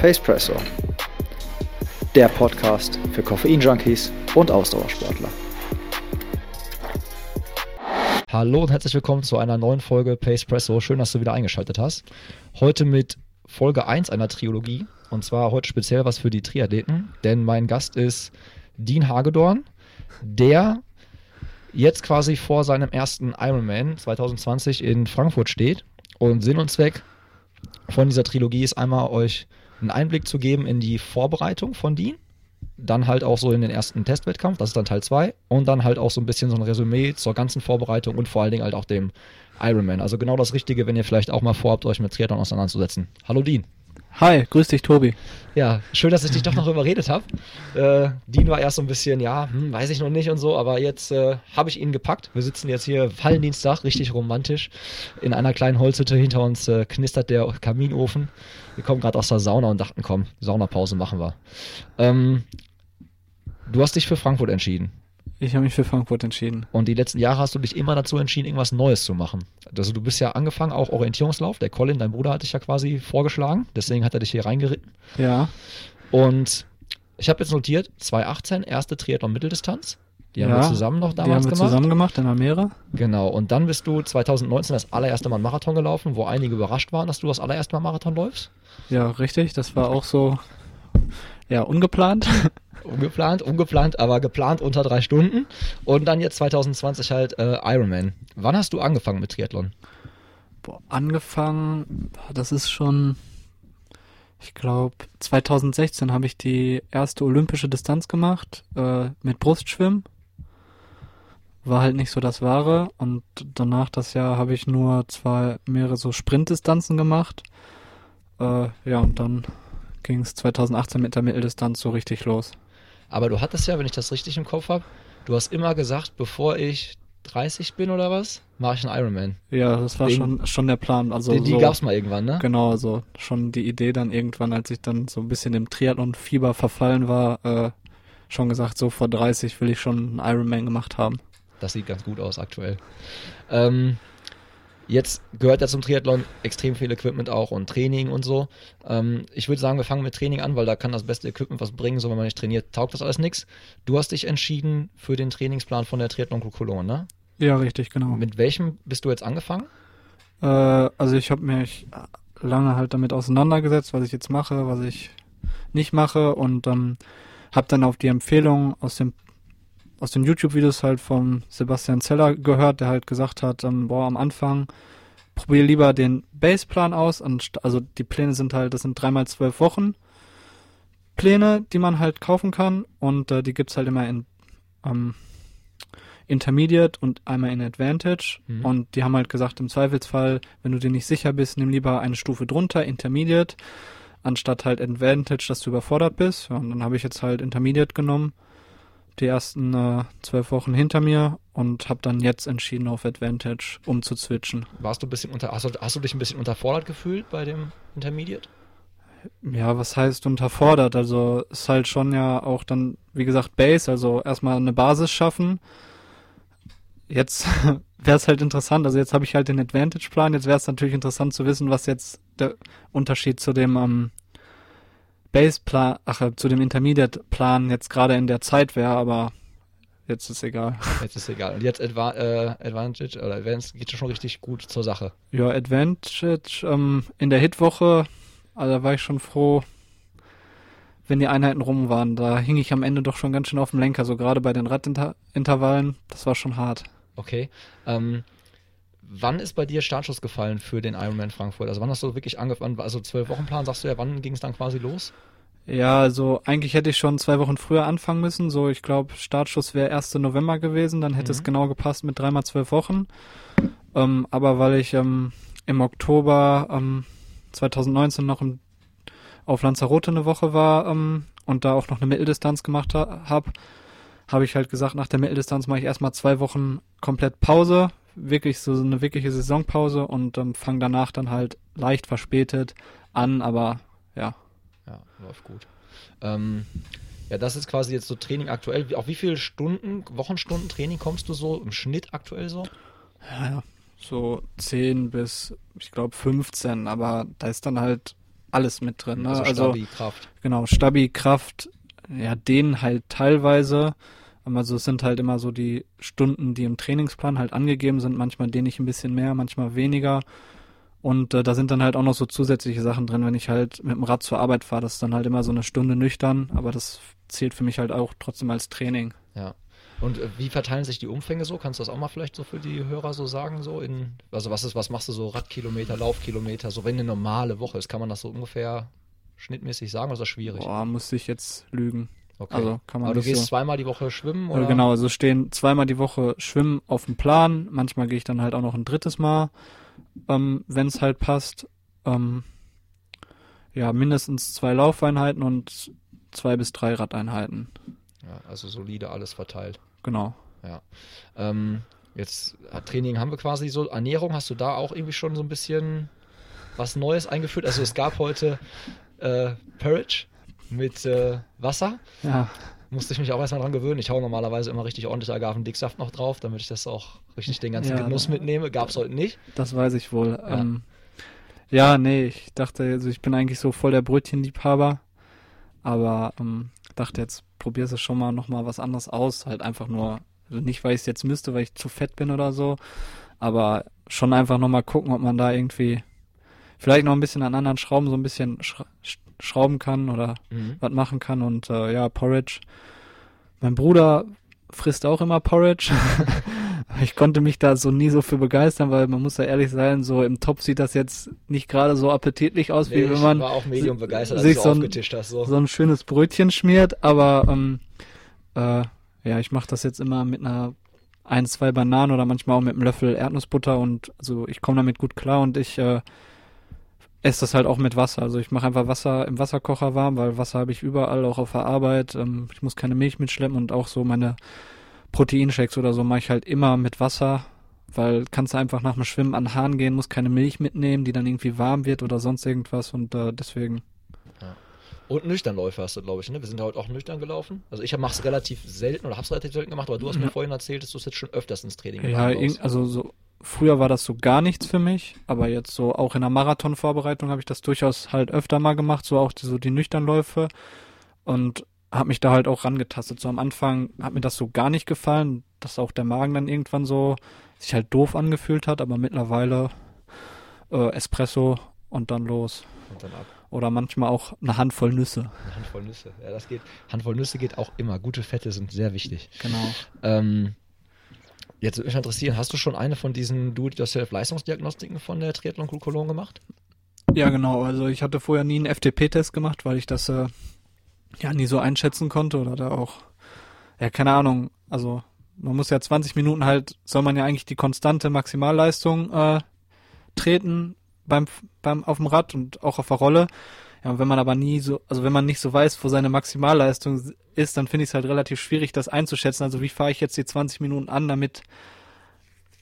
Pacepresso, der Podcast für Koffein-Junkies und Ausdauersportler. Hallo und herzlich willkommen zu einer neuen Folge Pacepresso. Schön, dass du wieder eingeschaltet hast. Heute mit Folge 1 einer Trilogie und zwar heute speziell was für die Triathleten, denn mein Gast ist Dean Hagedorn, der jetzt quasi vor seinem ersten Ironman 2020 in Frankfurt steht und Sinn und Zweck von dieser Trilogie ist einmal euch einen Einblick zu geben in die Vorbereitung von Dean, dann halt auch so in den ersten Testwettkampf, das ist dann Teil 2 und dann halt auch so ein bisschen so ein Resümee zur ganzen Vorbereitung und vor allen Dingen halt auch dem Ironman. Also genau das Richtige, wenn ihr vielleicht auch mal vorhabt, euch mit Triathlon auseinanderzusetzen. Hallo Dean. Hi, grüß dich, Tobi. Ja, schön, dass ich dich doch noch überredet habe. Äh, Dean war erst so ein bisschen, ja, hm, weiß ich noch nicht und so, aber jetzt äh, habe ich ihn gepackt. Wir sitzen jetzt hier Fallendienstag, richtig romantisch. In einer kleinen Holzhütte hinter uns äh, knistert der Kaminofen. Wir kommen gerade aus der Sauna und dachten, komm, Saunapause machen wir. Ähm, du hast dich für Frankfurt entschieden. Ich habe mich für Frankfurt entschieden. Und die letzten Jahre hast du dich immer dazu entschieden, irgendwas Neues zu machen. Also du bist ja angefangen, auch Orientierungslauf. Der Colin, dein Bruder, hat dich ja quasi vorgeschlagen. Deswegen hat er dich hier reingeritten. Ja. Und ich habe jetzt notiert, 2018, erste Triathlon-Mitteldistanz. Die haben ja, wir zusammen noch Die haben damals wir gemacht. zusammen gemacht in Almere. Genau. Und dann bist du 2019 das allererste Mal einen Marathon gelaufen, wo einige überrascht waren, dass du das allererste Mal Marathon läufst. Ja, richtig. Das war auch so, ja, ungeplant. Ungeplant, ungeplant, aber geplant unter drei Stunden. Und dann jetzt 2020 halt äh, Ironman. Wann hast du angefangen mit Triathlon? Boah, angefangen, das ist schon, ich glaube, 2016 habe ich die erste olympische Distanz gemacht äh, mit Brustschwimmen. War halt nicht so das Wahre. Und danach das Jahr habe ich nur zwei mehrere so Sprintdistanzen gemacht. Äh, ja, und dann ging es 2018 mit der Mitteldistanz so richtig los. Aber du hattest ja, wenn ich das richtig im Kopf habe, du hast immer gesagt, bevor ich 30 bin oder was, mache ich einen Ironman. Ja, das war Den- schon, schon der Plan. Also die die so, gab's mal irgendwann, ne? Genau, also schon die Idee dann irgendwann, als ich dann so ein bisschen im Triathlon-Fieber verfallen war, äh, schon gesagt, so vor 30 will ich schon einen Ironman gemacht haben. Das sieht ganz gut aus aktuell. Ähm, jetzt gehört ja zum Triathlon extrem viel Equipment auch und Training und so. Ähm, ich würde sagen, wir fangen mit Training an, weil da kann das beste Equipment was bringen. So, wenn man nicht trainiert, taugt das alles nichts. Du hast dich entschieden für den Trainingsplan von der Triathlon Cologne, ne? Ja, richtig, genau. Mit welchem bist du jetzt angefangen? Äh, also ich habe mich lange halt damit auseinandergesetzt, was ich jetzt mache, was ich nicht mache und ähm, habe dann auf die Empfehlung aus dem aus den YouTube-Videos halt von Sebastian Zeller gehört, der halt gesagt hat, ähm, boah, am Anfang probier lieber den Baseplan aus. anst- Also die Pläne sind halt, das sind dreimal zwölf Wochen Pläne, die man halt kaufen kann und äh, die gibt's halt immer in ähm, Intermediate und einmal in Advantage. Mhm. Und die haben halt gesagt, im Zweifelsfall, wenn du dir nicht sicher bist, nimm lieber eine Stufe drunter, Intermediate, anstatt halt Advantage, dass du überfordert bist. Ja, und dann habe ich jetzt halt Intermediate genommen, die ersten äh, zwölf Wochen hinter mir und habe dann jetzt entschieden, auf Advantage umzuzwitschen. Warst du ein bisschen unter, hast du, hast du dich ein bisschen unterfordert gefühlt bei dem Intermediate? Ja, was heißt unterfordert? Also ist halt schon ja auch dann, wie gesagt, Base, also erstmal eine Basis schaffen. Jetzt wäre es halt interessant, also jetzt habe ich halt den Advantage-Plan, jetzt wäre es natürlich interessant zu wissen, was jetzt der Unterschied zu dem ähm, Base-Plan, ach, äh, zu dem Intermediate-Plan jetzt gerade in der Zeit wäre, aber jetzt ist egal. Jetzt ist egal. Und jetzt Adva äh, Advantage oder Advanced geht schon richtig gut zur Sache. Ja, Advantage ähm, in der Hitwoche, also da war ich schon froh, wenn die Einheiten rum waren. Da hing ich am Ende doch schon ganz schön auf dem Lenker, so gerade bei den Radintervallen. Das war schon hart. Okay. Ähm, wann ist bei dir Startschuss gefallen für den Ironman Frankfurt? Also wann hast du wirklich angefangen? Also zwölf Wochenplan, sagst du ja, wann ging es dann quasi los? Ja, also eigentlich hätte ich schon zwei Wochen früher anfangen müssen. So, ich glaube, Startschuss wäre 1. November gewesen. Dann hätte Mhm. es genau gepasst mit dreimal zwölf Wochen. Ähm, aber weil ich ähm, im Oktober ähm, 2019 noch im, auf Lanzarote eine Woche war ähm, und da auch noch eine Mitteldistanz gemacht ha habe, habe ich halt gesagt, nach der Mitteldistanz mache ich erstmal zwei Wochen komplett Pause. Wirklich so eine wirkliche Saisonpause und ähm, fange danach dann halt leicht verspätet an, aber ja, Ja, läuft gut. Ähm, ja, das ist quasi jetzt so Training aktuell. Auf wie viele Stunden, Wochenstunden Training kommst du so im Schnitt aktuell so? Ja, ja. So 10 bis, ich glaube, 15, aber da ist dann halt alles mit drin. Ne? Also, Also, Stabi, Kraft. genau, Stabi, Kraft, ja, den halt teilweise. Also es sind halt immer so die Stunden, die im Trainingsplan halt angegeben sind. Manchmal dehne ich ein bisschen mehr, manchmal weniger. Und äh, da sind dann halt auch noch so zusätzliche Sachen drin, wenn ich halt mit dem Rad zur Arbeit fahre. Das ist dann halt immer so eine Stunde nüchtern, aber das zählt für mich halt auch trotzdem als Training. Ja. Und äh, wie verteilen sich die Umfänge so? Kannst du das auch mal vielleicht so für die Hörer so sagen? So in, also was ist, was machst du so Radkilometer, Laufkilometer, so wenn eine normale Woche ist, kann man das so ungefähr schnittmäßig sagen oder ist das schwierig? Boah, muss ich jetzt lügen. Okay. Also kann man Aber du gehst so. zweimal die Woche schwimmen Äh, oder? Genau, also stehen zweimal die Woche Schwimmen auf dem Plan. Manchmal gehe ich dann halt auch noch ein drittes Mal, ähm, wenn es halt passt. Ähm, ja, mindestens zwei Laufeinheiten und zwei bis drei Radeinheiten. Ja, also solide alles verteilt. Genau. Ähm, jetzt äh, Training haben wir quasi so. Ernährung hast du da auch irgendwie schon so ein bisschen was Neues eingeführt? Also es gab heute äh, Porridge mit äh, Wasser. Ja, Musste ich mich auch erstmal dran gewöhnen. Ich hau normalerweise immer richtig ordentlich Agavendicksaft noch drauf, damit ich das auch richtig den ganzen Ja, Genuss mitnehme. Gab's heute nicht. das weiß ich wohl. Ja. Ähm, ja nee, ich dachte, also ich bin eigentlich so voll der Brötchenliebhaber. Aber ähm, dachte jetzt, probierst du schon mal nochmal was anderes aus. Halt einfach nur, also nicht, weil ich es jetzt müsste, weil ich zu fett bin oder so. Aber schon einfach nochmal gucken, ob man da irgendwie vielleicht noch ein bisschen an anderen Schrauben so ein bisschen schrauben kann oder Mhm. was machen kann. Und äh, ja, Porridge. Mein Bruder frisst auch immer Porridge. ich konnte mich da so nie so für begeistern, weil man muss ja ehrlich sein, so im Top sieht das jetzt nicht gerade so appetitlich aus, Nee, wie wenn man sich so ein- hast. So. so ein schönes Brötchen schmiert. Aber ähm, äh, ja, ich mache das jetzt immer mit einer ein, zwei Bananen oder manchmal auch mit einem Löffel Erdnussbutter und also ich komme damit gut klar und ich äh, esse das halt auch mit Wasser. Also ich mache einfach Wasser im Wasserkocher warm, weil Wasser habe ich überall, auch auf der Arbeit. Ähm, ich muss keine Milch mitschleppen und auch so meine Proteinshakes oder so mache ich halt immer mit Wasser, weil kannst du einfach nach dem Schwimmen an den Hahn gehen, musst keine Milch mitnehmen, die dann irgendwie warm wird oder sonst irgendwas und äh, deswegen. Und Nüchternläufe hast du, glaube ich, ne? Wir sind heute auch nüchtern gelaufen. Also ich mache es relativ selten oder hab's relativ selten gemacht, aber du hast mir Ja. vorhin erzählt, dass du es jetzt schon öfters ins Training Ja, einbaust. irg- also so früher war das so gar nichts für mich, aber jetzt so auch in der Marathonvorbereitung habe ich das durchaus halt öfter mal gemacht, so auch die, so die Nüchternläufe und habe mich da halt auch rangetastet. So am Anfang hat mir das so gar nicht gefallen, dass auch der Magen dann irgendwann so sich halt doof angefühlt hat, aber mittlerweile äh, Espresso und dann los. Und dann ab. Oder manchmal auch eine Handvoll Nüsse. Eine Handvoll Nüsse. Ja, das geht. Handvoll Nüsse geht auch immer. Gute Fette sind sehr wichtig. Genau. Ähm, jetzt würde mich interessieren, hast du schon eine von diesen Do-it-yourself-Leistungsdiagnostiken von der Triathlon Cologne gemacht? Ja, genau. Also ich hatte vorher nie einen FTP-Test gemacht, weil ich das äh, ja nie so einschätzen konnte oder da auch, ja, keine Ahnung. Also man muss ja 20 Minuten halt, soll man ja eigentlich die konstante Maximalleistung äh, treten beim, beim auf dem Rad und auch auf der Rolle. Ja, und wenn man aber nie so, also wenn man nicht so weiß, wo seine Maximalleistung ist, dann finde ich es halt relativ schwierig, das einzuschätzen. Also wie fahre ich jetzt die 20 Minuten an, damit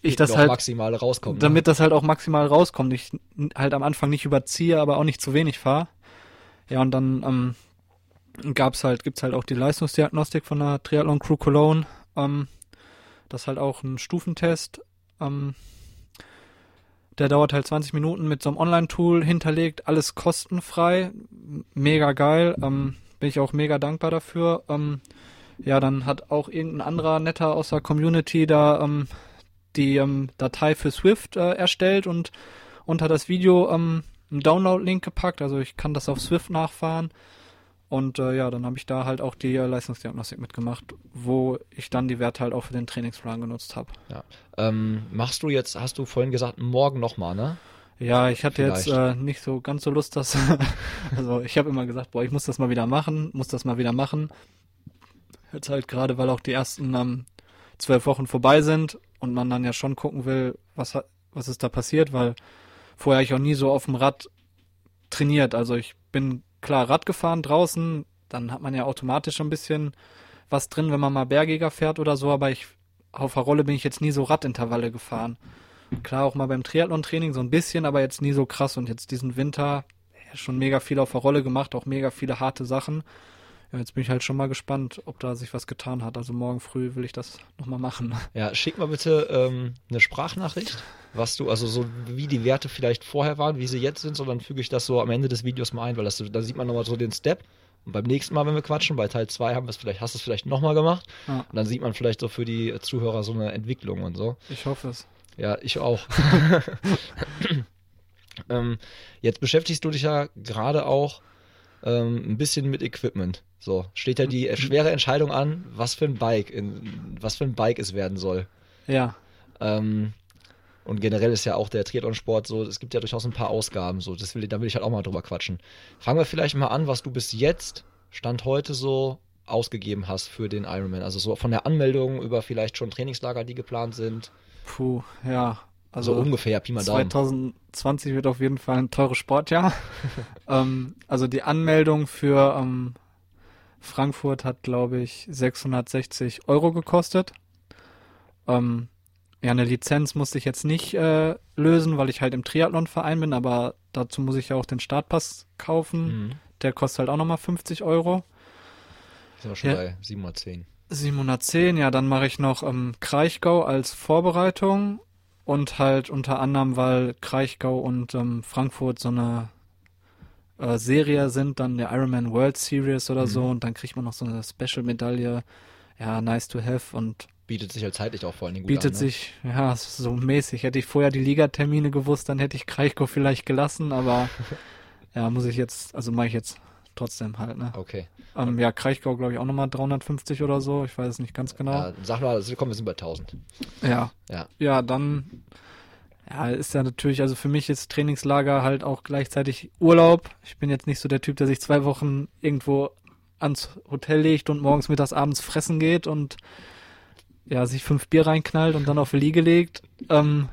ich das halt maximal rauskommt. damit das halt auch maximal rauskommt. Ich halt am Anfang nicht überziehe, aber auch nicht zu wenig fahre. Ja, und dann ähm, gab's halt, gibt's halt auch die Leistungsdiagnostik von der Triathlon Crew Cologne. Ähm, das ist halt auch ein Stufentest. Ähm, der dauert halt 20 Minuten mit so einem Online-Tool hinterlegt, alles kostenfrei. Mega geil. Ähm, bin ich auch mega dankbar dafür. Ähm, ja, dann hat auch irgendein anderer netter aus der Community da ähm, die ähm, Datei für Swift äh, erstellt und unter das Video ähm, einen Download-Link gepackt. Also ich kann das auf Swift nachfahren. Und äh, ja, dann habe ich da halt auch die äh, Leistungsdiagnostik mitgemacht, wo ich dann die Werte halt auch für den Trainingsplan genutzt habe. ähm, machst du jetzt, hast du vorhin gesagt, morgen nochmal, ne? Ja, ich hatte jetzt Vielleicht. äh, nicht so ganz so Lust, dass also ich habe immer gesagt, boah, ich muss das mal wieder machen, muss das mal wieder machen. Jetzt halt gerade, weil auch die ersten ähm, zwölf Wochen vorbei sind und man dann ja schon gucken will, was hat, was ist da passiert, weil vorher ich auch nie so auf dem Rad trainiert. Also ich bin klar Rad gefahren draußen, dann hat man ja automatisch ein bisschen was drin, wenn man mal bergiger fährt oder so, aber ich auf der Rolle bin ich jetzt nie so Radintervalle gefahren. Klar, auch mal beim Triathlon-Training so ein bisschen, aber jetzt nie so krass. Und jetzt diesen Winter schon mega viel auf der Rolle gemacht, auch mega viele harte Sachen. Ja, jetzt bin ich halt schon mal gespannt, ob da sich was getan hat. Also morgen früh will ich das nochmal machen. Ja, schick mal bitte ähm, eine Sprachnachricht, was du, also so wie die Werte vielleicht vorher waren, wie sie jetzt sind, so dann füge ich das so am Ende des Videos mal ein, weil das, da sieht man nochmal so den Step. Und beim nächsten Mal, wenn wir quatschen, bei Teil 2 haben wir es vielleicht, hast du es vielleicht nochmal gemacht. Ja. Und dann sieht man vielleicht so für die Zuhörer so eine Entwicklung und so. Ich hoffe es. Ja, ich auch. ähm, jetzt beschäftigst du dich ja gerade auch ähm, ein bisschen mit Equipment. So, steht ja die schwere Entscheidung an, was für ein Bike, in, was für ein Bike es werden soll. Ja. Ähm, und generell ist ja auch der Triathlon-Sport so, es gibt ja durchaus ein paar Ausgaben, so, das will, da will ich halt auch mal drüber quatschen. Fangen wir vielleicht mal an, was du bis jetzt, Stand heute so ausgegeben hast für den Ironman. Also so von der Anmeldung über vielleicht schon Trainingslager, die geplant sind. Puh, ja. Also so ungefähr, Pi mal Daumen. 2020 wird auf jeden Fall ein teures Sportjahr. ähm, also die Anmeldung für ähm, Frankfurt hat, glaube ich, 660 Euro gekostet. Ähm, ja, eine Lizenz musste ich jetzt nicht äh, lösen, weil ich halt im Triathlon-Verein bin, aber dazu muss ich ja auch den Startpass kaufen. Mhm. Der kostet halt auch nochmal 50 Euro. Sind wir schon Ja. bei 710. 710, ja, dann mache ich noch ähm, Kraichgau als Vorbereitung und halt unter anderem, weil Kraichgau und ähm, Frankfurt so eine äh, Serie sind, dann der Ironman World Series oder Mhm. so und dann kriegt man noch so eine Special-Medaille. Ja, nice to have und Bietet sich halt zeitlich auch vor allen Dingen gut bietet an. ne? sich, ja, so mäßig. Hätte ich vorher die Ligatermine gewusst, dann hätte ich Kraichgau vielleicht gelassen, aber ja, muss ich jetzt, also mache ich jetzt trotzdem halt, ne? Okay. Ähm, ja, Kraichgau glaube ich auch nochmal 350 oder so, ich weiß es nicht ganz genau. Ja, sag mal, also, komm, wir sind bei 1000. Ja. Ja. Ja, dann ja, ist ja natürlich, also für mich ist Trainingslager halt auch gleichzeitig Urlaub. Ich bin jetzt nicht so der Typ, der sich zwei Wochen irgendwo ans Hotel legt und morgens, mittags, abends fressen geht und ja, sich fünf Bier reinknallt und dann auf die Liege legt. Ähm,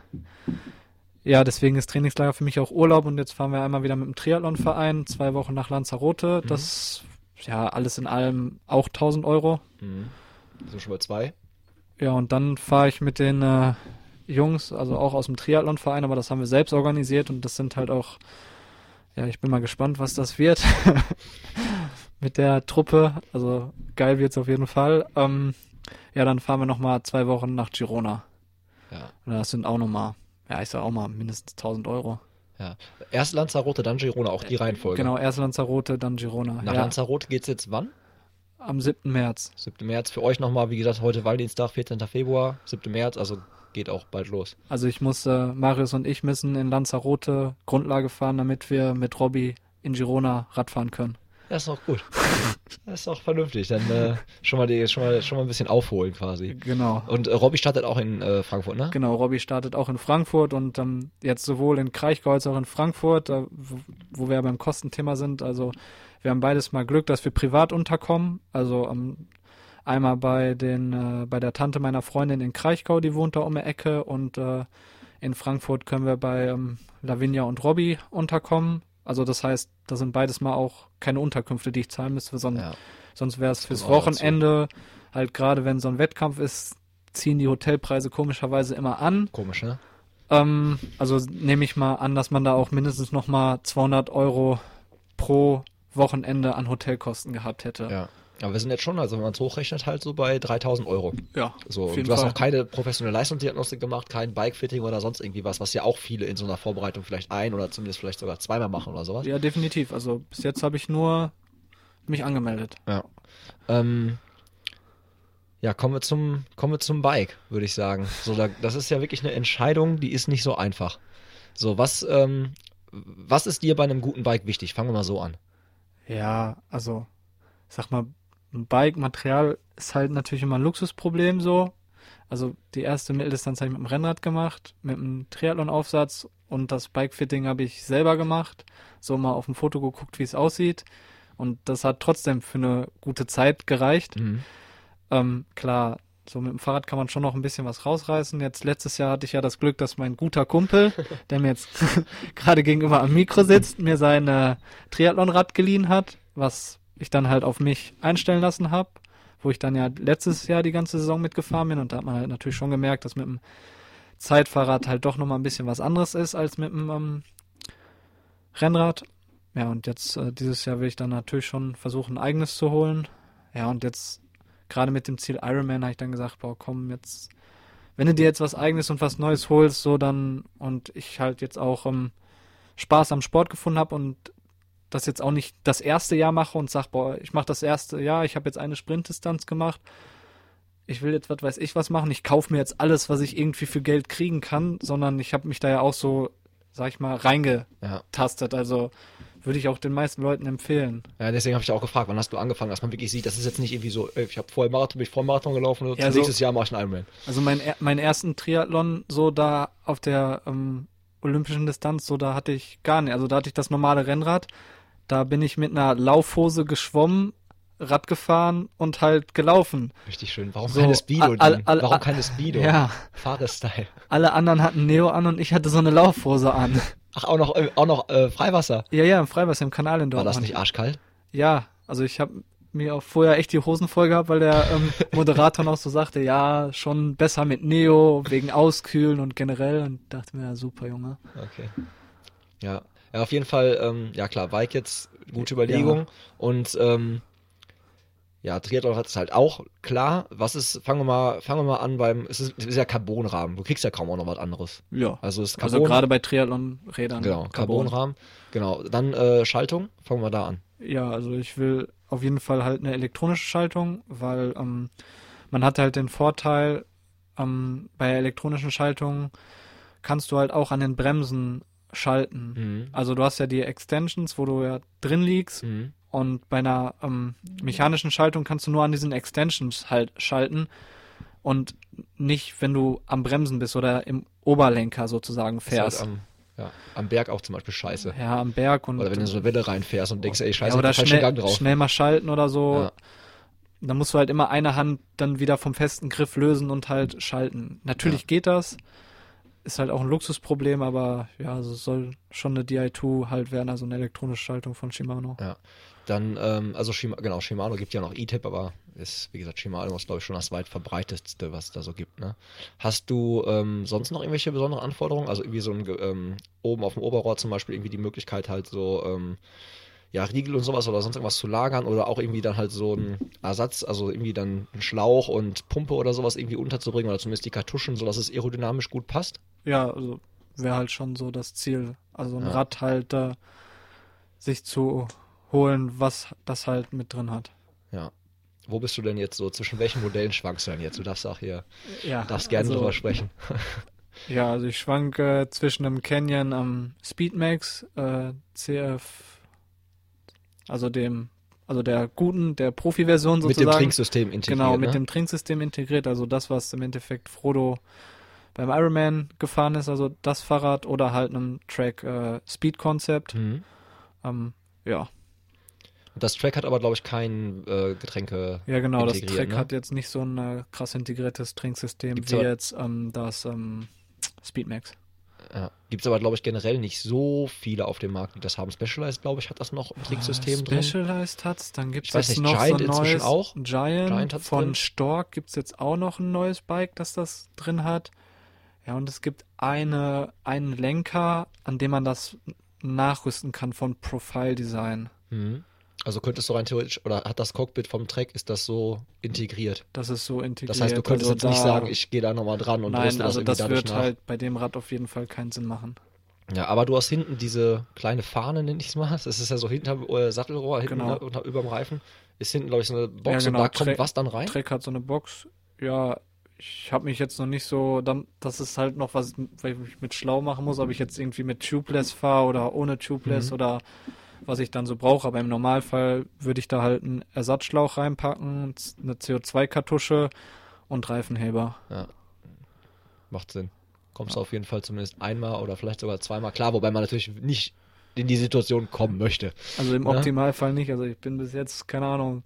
ja, deswegen ist Trainingslager für mich auch Urlaub und jetzt fahren wir einmal wieder mit dem Triathlonverein, zwei Wochen nach Lanzarote. Mhm. Das, ja, alles in allem auch 1000 Euro. Mhm. Sind wir schon bei zwei. Ja, und dann fahre ich mit den äh, Jungs, also auch aus dem Triathlonverein, aber das haben wir selbst organisiert und das sind halt auch, ja, ich bin mal gespannt, was das wird mit der Truppe. Also geil wird's auf jeden Fall. Ähm, ja, dann fahren wir nochmal zwei Wochen nach Girona. Ja. Und das sind auch nochmal, ja, ich sag auch mal mindestens 1000 Euro. ja. Erst Lanzarote, dann Girona, auch die Reihenfolge. Genau, erst Lanzarote, dann Girona. Nach ja, Lanzarote geht's jetzt wann? am 7. März. 7. März. Für euch nochmal, wie gesagt, heute Valentinstag, 14. Februar, 7. März, also geht auch bald los. Also ich muss, äh, Marius und ich müssen in Lanzarote Grundlage fahren, damit wir mit Robby in Girona Radfahren können. Das ist auch gut. Das ist auch vernünftig. Dann äh, schon, mal die, schon, mal, schon mal ein bisschen aufholen quasi. Genau. Und äh, Robby startet auch in äh, Frankfurt, ne? Genau, Robby startet auch in Frankfurt und ähm, jetzt sowohl in Kraichgau als auch in Frankfurt, äh, wo, wo wir beim Kostenthema sind. Also wir haben beides mal Glück, dass wir privat unterkommen. Also ähm, einmal bei den äh, bei der Tante meiner Freundin in Kraichgau, die wohnt da um die Ecke und äh, in Frankfurt können wir bei ähm, Lavinia und Robby unterkommen. Also das heißt, das sind beides mal auch keine Unterkünfte, die ich zahlen müsste, sondern Ja. Sonst wäre es fürs. Wochenende, halt gerade wenn so ein Wettkampf ist, ziehen die Hotelpreise komischerweise immer an. Komisch, ne? Ähm, also nehme ich mal an, dass man da auch mindestens nochmal 200 Euro pro Wochenende an Hotelkosten gehabt hätte. Ja. Aber wir sind jetzt schon, also wenn man es hochrechnet, halt so bei 3000 Euro. Ja, So, auf und jeden du hast Fall. auch keine professionelle Leistungsdiagnostik gemacht, kein Bikefitting oder sonst irgendwie was, was ja auch viele in so einer Vorbereitung vielleicht ein oder zumindest vielleicht sogar zweimal machen oder sowas. Ja, definitiv. Also bis jetzt habe ich nur mich angemeldet. Ja. Ähm, ja, kommen wir zum, kommen wir zum Bike, würde ich sagen. So, da, das ist ja wirklich eine Entscheidung, die ist nicht so einfach. So, was, ähm, was ist dir bei einem guten Bike wichtig? Fangen wir mal so an. Ja, also sag mal, ein Bike-Material ist halt natürlich immer ein Luxusproblem so. Also die erste Mitteldistanz habe ich mit dem Rennrad gemacht, mit einem Triathlon-Aufsatz und das Bike-Fitting habe ich selber gemacht. So mal auf dem Foto geguckt, wie es aussieht. Und das hat trotzdem für eine gute Zeit gereicht. Mhm. Ähm, klar, so mit dem Fahrrad kann man schon noch ein bisschen was rausreißen. Jetzt letztes Jahr hatte ich ja das Glück, dass mein guter Kumpel, der mir jetzt gerade gegenüber am Mikro sitzt, mir sein äh, Triathlonrad geliehen hat, was ich dann halt auf mich einstellen lassen habe, wo ich dann ja letztes Jahr die ganze Saison mitgefahren bin und da hat man halt natürlich schon gemerkt, dass mit dem Zeitfahrrad halt doch nochmal ein bisschen was anderes ist als mit dem ähm, Rennrad. ja, und jetzt äh, dieses Jahr will ich dann natürlich schon versuchen, ein eigenes zu holen. Ja, und jetzt gerade mit dem Ziel Ironman habe ich dann gesagt, boah, komm, jetzt, wenn du dir jetzt was eigenes und was Neues holst, so dann, und ich halt jetzt auch ähm, Spaß am Sport gefunden habe und das jetzt auch nicht das erste Jahr mache und sag, boah, ich mache das erste Jahr, ich habe jetzt eine Sprintdistanz gemacht, ich will jetzt was weiß ich was machen, ich kaufe mir jetzt alles, was ich irgendwie für Geld kriegen kann, sondern ich habe mich da ja auch so, sag ich mal, reingetastet. Ja. Also würde ich auch den meisten Leuten empfehlen. Ja, deswegen habe ich auch gefragt, wann hast du angefangen, dass man wirklich sieht, das ist jetzt nicht irgendwie so, ich habe vorher Marathon, bin ich vor Marathon gelaufen oder Ja, so- nächstes Jahr mache ich einen Ironman. Also mein, meinen ersten Triathlon so da auf der ähm, olympischen Distanz, so da hatte ich gar nicht, also da hatte ich das normale Rennrad, da bin ich mit einer Laufhose geschwommen, Rad gefahren und halt gelaufen. Richtig schön. Warum So, keine Speedo? all- all- Warum keine Speedo? Ja. Fahrerstyle. Alle anderen hatten Neo an und ich hatte so eine Laufhose an. Ach, auch noch, äh, auch noch äh, Freiwasser. Ja, ja, im Freiwasser im Kanal in War Dortmund. das nicht arschkalt? Ja, also ich habe mir auch vorher echt die Hosen voll gehabt, weil der ähm, Moderator noch so sagte, ja, schon besser mit Neo, wegen Auskühlen und generell. Und dachte mir, ja, super, Junge. Okay. Ja. Ja, auf jeden Fall, ähm, ja klar, Bike jetzt, gute Überlegung. Ja. Und ähm, ja, Triathlon hat es halt auch, klar. Was ist, fangen wir mal, fangen wir mal an beim, es ist, es ist ja Carbonrahmen. Du kriegst ja kaum auch noch was anderes. Ja. Also es ist Also Carbon, gerade bei Triathlon-Rädern. genau, Carbonrahmen. Genau, dann äh, Schaltung, fangen wir da an. Ja, also ich will auf jeden Fall halt eine elektronische Schaltung, weil ähm, man hat halt den Vorteil, ähm, bei elektronischen Schaltungen kannst du halt auch an den Bremsen schalten. Mhm. Also du hast ja die Extensions, wo du ja drin liegst Mhm. und bei einer ähm, mechanischen Schaltung kannst du nur an diesen Extensions halt schalten und nicht, wenn du am Bremsen bist oder im Oberlenker sozusagen halt fährst. am, ja, am Berg auch zum Beispiel scheiße. ja, am Berg und Oder wenn du so eine Welle reinfährst und denkst, ey, scheiße, ja, oder schnell, Gang drauf. schnell mal schalten oder so. Ja. Da musst du halt immer eine Hand dann wieder vom festen Griff lösen und halt schalten. Natürlich Ja. geht das. Ist halt auch ein Luxusproblem, aber ja, also es soll schon eine Di2 halt werden, also eine elektronische Schaltung von Shimano. Dann, ähm, also Shima, genau, Shimano gibt ja noch E-Tip, aber ist, wie gesagt, Shimano ist, glaube ich, schon das weit verbreitetste, was es da so gibt. Ne? Hast du ähm, sonst noch irgendwelche besonderen Anforderungen? Also irgendwie so ein, ähm, oben auf dem Oberrohr zum Beispiel irgendwie die Möglichkeit halt so, ähm, ja, Riegel und sowas oder sonst irgendwas zu lagern oder auch irgendwie dann halt so ein Ersatz, also irgendwie dann einen Schlauch und Pumpe oder sowas irgendwie unterzubringen oder zumindest die Kartuschen, sodass es aerodynamisch gut passt? Ja, also wäre halt schon so das Ziel. Also ein Ja. Rad halt sich zu holen, was das halt mit drin hat. Wo bist du denn jetzt so? Zwischen welchen Modellen schwankst du denn jetzt? Du darfst auch hier, Ja, darfst gerne also, drüber sprechen. Ja, also ich schwanke zwischen einem Canyon am Speedmax äh, CF, also dem, also der guten, der Profi-Version Mit sozusagen. dem Trinksystem integriert. Genau, mit ne? dem Trinksystem integriert, also das, was im Endeffekt Frodo beim Ironman gefahren ist, also das Fahrrad oder halt einem Track äh, Speed Concept. Mhm. Ähm, ja, Das Track hat aber, glaube ich, kein äh, Getränke. ja genau, das Track ne? hat jetzt nicht so ein äh, krass integriertes Trinksystem Gibt's wie jetzt ähm, das ähm, Speedmax. Ja. Gibt es aber, glaube ich, generell nicht so viele auf dem Markt, die das haben. Specialized, glaube ich, hat das noch im Trinksystem drin. Ah, Specialized hat's, dann gibt's Ich weiß jetzt nicht, noch Giant so ein neues auch? Giant, Giant von drin? Stork gibt's jetzt auch noch ein neues Bike, das das drin hat. Ja, und es gibt eine einen Lenker, an dem man das nachrüsten kann von Profile Design. Mhm. Also könntest du rein theoretisch, oder hat das Cockpit vom Track, ist das so integriert? Das ist so integriert. Das heißt, du könntest also jetzt nicht sagen, ich gehe da nochmal dran und Nein, also das dadurch wird nach. halt bei dem Rad auf jeden Fall keinen Sinn machen. Ja, aber du hast hinten diese kleine Fahne, nenn ich es mal. Das ist ja so hinterm äh, Sattelrohr, hinten Genau. unter, überm Reifen. Ist hinten, glaube ich, so eine Box Ja, genau, und da kommt Track- was dann rein? Track hat so eine Box. Ja, ich habe mich jetzt noch nicht so, dann, das ist halt noch was, weil ich mich mit schlau machen muss, ob ich jetzt irgendwie mit Tubeless fahre oder ohne Tubeless Mhm. oder was ich dann so brauche. Aber im Normalfall würde ich da halt einen Ersatzschlauch reinpacken, eine CO2-Kartusche und Reifenheber. Macht Sinn. Kommst du auf jeden Fall zumindest einmal oder vielleicht sogar zweimal klar, wobei man natürlich nicht in die Situation kommen möchte. Also im Ja. Optimalfall nicht. Also ich bin bis jetzt, keine Ahnung,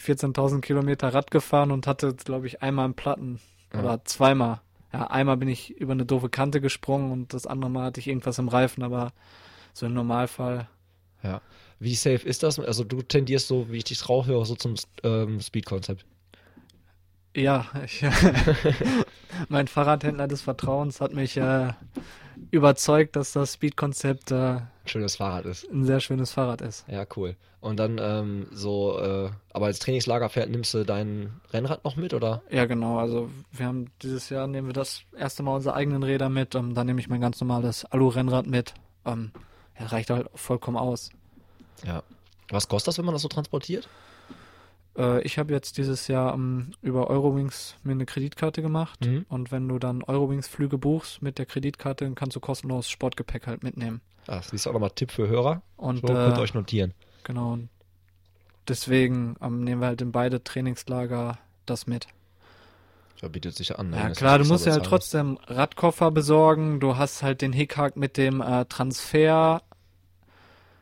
14.000 Kilometer Rad gefahren und hatte, glaube ich, einmal einen Platten Ja. oder zweimal. Ja, einmal bin ich über eine doofe Kante gesprungen und das andere Mal hatte ich irgendwas im Reifen, aber so im Normalfall. Ja. Wie safe ist das? Also du tendierst so, wie ich dich raushöre, so zum ähm, Speed-Konzept. Ja, ich, mein Fahrradhändler des Vertrauens hat mich äh, überzeugt, dass das Speed-Konzept äh, ein schönes Fahrrad ist. ein sehr schönes Fahrrad ist. Ja, cool. Und dann ähm, so, äh, aber als Trainingslagerpferd nimmst du dein Rennrad noch mit, oder? Ja, genau. Also wir haben dieses Jahr nehmen wir das erste Mal unsere eigenen Räder mit. Ähm, dann nehme ich mein ganz normales Alu-Rennrad mit. Ähm, ja, reicht halt vollkommen aus. Ja. Was kostet das, wenn man das so transportiert? Äh, ich habe jetzt dieses Jahr ähm, über Eurowings mir eine Kreditkarte gemacht. Mhm. Und wenn du dann Eurowings-Flüge buchst mit der Kreditkarte, dann kannst du kostenlos Sportgepäck halt mitnehmen. Ah, das ist auch nochmal Tipp für Hörer. Und So, könnt ihr äh, euch notieren. genau. Deswegen ähm, nehmen wir halt in beide Trainingslager das mit. Ja, bietet sich an. ne? Ja klar, du musst ja halt trotzdem Radkoffer besorgen. Du hast halt den Hickhack mit dem äh, Transfer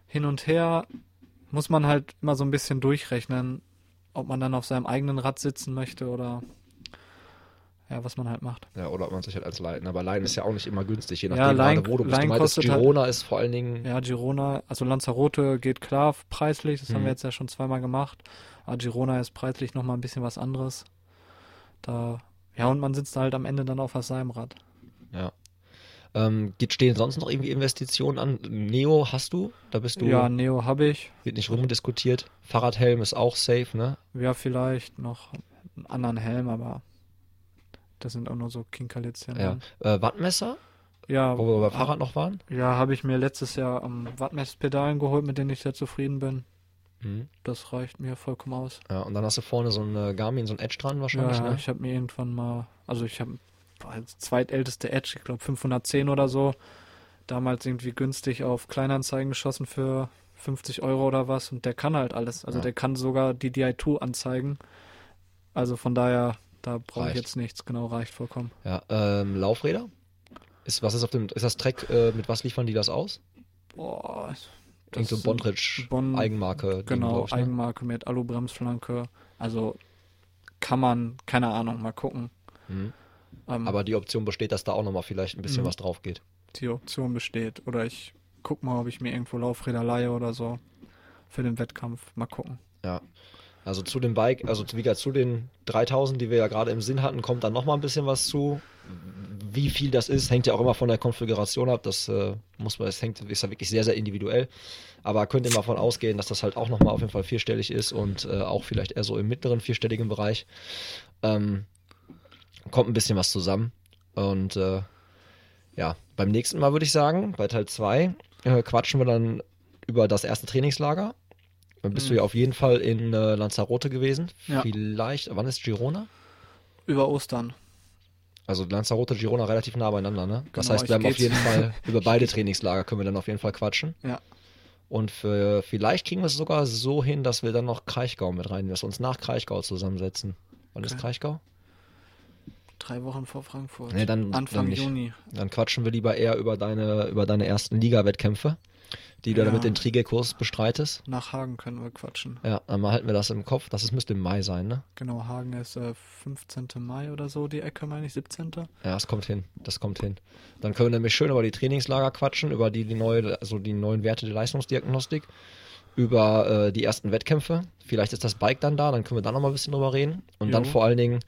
hin und her. Muss man halt immer so ein bisschen durchrechnen, ob man dann auf seinem eigenen Rad sitzen möchte oder ja, was man halt macht. Ja, oder ob man sich halt als leihen. Aber leihen ist ja auch nicht immer günstig, je Ja, nachdem Leihen- gerade wo du bist. Du Leihen meintest, halt- Girona ist vor allen Dingen, Ja, Girona, also Lanzarote geht klar preislich, das haben Mhm. wir jetzt ja schon zweimal gemacht. Aber Girona ist preislich nochmal ein bisschen was anderes. Da, ja, und man sitzt halt am Ende dann auf seinem Rad. ja. Ähm, stehen sonst noch irgendwie Investitionen an? Neo hast du? Da bist du, Ja, Neo habe ich. wird nicht rumdiskutiert. Fahrradhelm ist auch safe, ne? Ja, vielleicht noch einen anderen Helm, aber das sind auch nur so Kinkerlitzchen. Ja. Äh, Wattmesser, ja, wo wir bei Fahrrad noch waren. ja habe ich mir letztes Jahr am Wattmesspedalen geholt, mit denen ich sehr zufrieden bin. Mhm. Das reicht mir vollkommen aus. Ja, und dann hast du vorne so ein äh, Garmin, so ein Edge dran wahrscheinlich, Ja, ne? ich habe mir irgendwann mal, also ich habe als zweitälteste Edge, ich glaube 510 oder so, damals irgendwie günstig auf Kleinanzeigen geschossen für 50 Euro oder was und der kann halt alles. Also Ja. der kann sogar die DI2 anzeigen. Also von daher, da brauche ich jetzt nichts, genau, reicht vollkommen. Ja, ähm, Laufräder? Ist, was ist auf dem, ist das Trek, äh, mit was liefern die das aus? Boah, Irgend so sind Bondridge Bonn- Eigenmarke. Genau, ich, ne? Eigenmarke mit Alu-Bremsflanke. Also kann man, keine Ahnung, mal gucken. Mhm. Ähm, Aber die Option besteht, dass da auch nochmal vielleicht ein bisschen Mhm. was drauf geht. die Option besteht. Oder ich guck mal, ob ich mir irgendwo Laufräder leihe oder so für den Wettkampf. Mal gucken. Ja. Also zu dem Bike, also wie zu den 3000, die wir ja gerade im Sinn hatten, kommt dann nochmal ein bisschen was zu. Wie viel das ist, hängt ja auch immer von der Konfiguration ab. Das äh, muss man, es hängt, ist ja wirklich sehr, sehr individuell. Aber könnt ihr mal von ausgehen, dass das halt auch nochmal auf jeden Fall vierstellig ist und äh, auch vielleicht eher so im mittleren vierstelligen Bereich. Ähm, kommt ein bisschen was zusammen. Und äh, ja, beim nächsten Mal würde ich sagen, bei Teil 2 äh, quatschen wir dann über das erste Trainingslager. Dann bist Mhm. du ja auf jeden Fall in äh, Lanzarote gewesen. Ja. Vielleicht, wann ist Girona? Über Ostern. Also Lanzarote, Girona relativ nah beieinander, ne? Das Genau, heißt, wir haben auf geht's. jeden Fall über beide Trainingslager können wir dann auf jeden Fall quatschen. Ja. Und für, vielleicht kriegen wir es sogar so hin, dass wir dann noch Kraichgau mit rein, dass wir uns nach Kraichgau zusammensetzen. Wann ist Okay. Kraichgau? Drei Wochen vor Frankfurt. Nee, dann- Anfang dann. Juni. Dann quatschen wir lieber eher über deine, über deine ersten Liga-Wettkämpfe, die du Ja. dann mit den Trigger-Kurs bestreitest. Nach Hagen können wir quatschen. Ja, dann halten wir das im Kopf. Das ist, müsste im Mai sein, ne? Genau, Hagen ist äh, 15. Mai oder so, die Ecke, meine ich, 17. Ja, das kommt hin. Das kommt hin. Dann können wir nämlich schön über die Trainingslager quatschen, über die, die neue, also die neuen Werte der Leistungsdiagnostik, über äh, die ersten Wettkämpfe. Vielleicht ist das Bike dann da, dann können wir da nochmal ein bisschen drüber reden. Und dann Jo. vor allen Dingen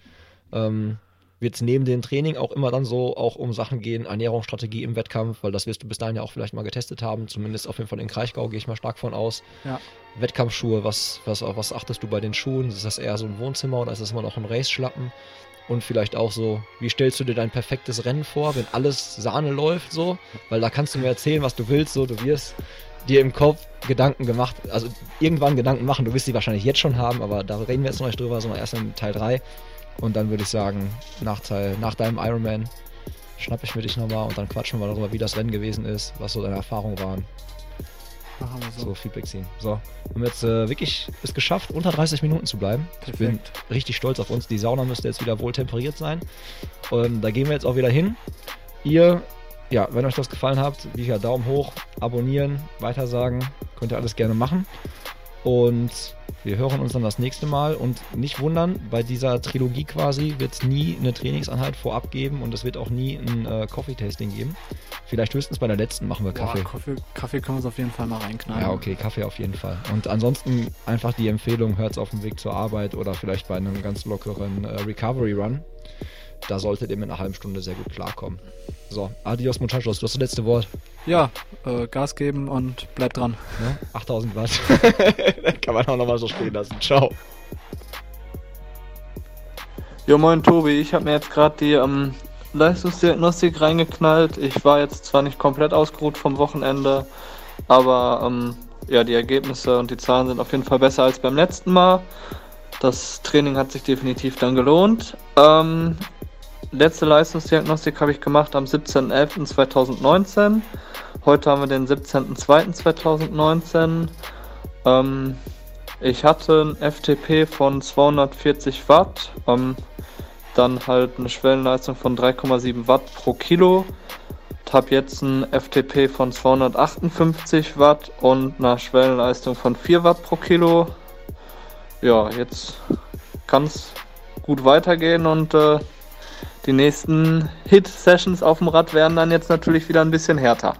ähm, wird es neben dem Training auch immer dann so auch um Sachen gehen, Ernährungsstrategie im Wettkampf, weil das wirst du bis dahin ja auch vielleicht mal getestet haben, zumindest auf jeden Fall in Kraichgau gehe ich mal stark von aus. Ja. Wettkampfschuhe, was, was, was achtest du bei den Schuhen? Ist das eher so ein Wohnzimmer oder ist das immer noch ein Race-Schlappen? Und vielleicht auch so, wie stellst du dir dein perfektes Rennen vor, wenn alles Sahne läuft so? Weil da kannst du mir erzählen, was du willst, so, du wirst dir im Kopf Gedanken gemacht, also irgendwann Gedanken machen, du wirst sie wahrscheinlich jetzt schon haben, aber da reden wir jetzt noch nicht drüber, sondern erst in Teil 3. Und dann würde ich sagen, nach, Teil, nach deinem Ironman schnapp ich mir dich nochmal und dann quatschen wir darüber, wie das Rennen gewesen ist, was so deine Erfahrungen waren. Machen wir so. So, Feedback ziehen. So, haben wir jetzt äh, wirklich es geschafft, unter 30 Minuten zu bleiben. Ich bin Perfekt. richtig stolz auf uns. Die Sauna müsste jetzt wieder wohl temperiert sein. Und da gehen wir jetzt auch wieder hin. Ihr, ja, wenn euch das gefallen hat, wie gesagt, Daumen hoch, abonnieren, weitersagen, könnt ihr alles gerne machen. Und wir hören uns dann das nächste Mal. Und nicht wundern, bei dieser Trilogie quasi wird es nie eine Trainingseinheit vorab geben und es wird auch nie ein äh, Coffee-Tasting geben. Vielleicht höchstens bei der letzten machen wir Kaffee. Boah, Kaffee, Kaffee können wir uns auf jeden Fall mal reinknallen. Ja, okay, Kaffee auf jeden Fall. Und ansonsten einfach die Empfehlung, hört es auf dem Weg zur Arbeit oder vielleicht bei einem ganz lockeren äh, Recovery Run. Da solltet ihr mit einer halben Stunde sehr gut klarkommen. So, adios muchachos, du hast das letzte Wort. Ja, äh, Gas geben und bleibt dran. Ne? 8000 Watt. Kann man auch nochmal so stehen lassen. Ciao. Jo, moin Tobi, ich habe mir jetzt gerade die ähm, Leistungsdiagnostik reingeknallt. Ich war jetzt zwar nicht komplett ausgeruht vom Wochenende, aber ähm, ja, die Ergebnisse und die Zahlen sind auf jeden Fall besser als beim letzten Mal. Das Training hat sich definitiv dann gelohnt. Ähm, letzte Leistungsdiagnostik habe ich gemacht am 17.11.2019. Heute haben wir den 17.02.2019. Ähm, ich hatte ein FTP von 240 Watt, ähm, dann halt eine Schwellenleistung von 3,7 Watt pro Kilo. Habe jetzt ein FTP von 258 Watt und eine Schwellenleistung von 4 Watt pro Kilo. Ja, jetzt kann es gut weitergehen und äh, die nächsten Hit-Sessions auf dem Rad werden dann jetzt natürlich wieder ein bisschen härter.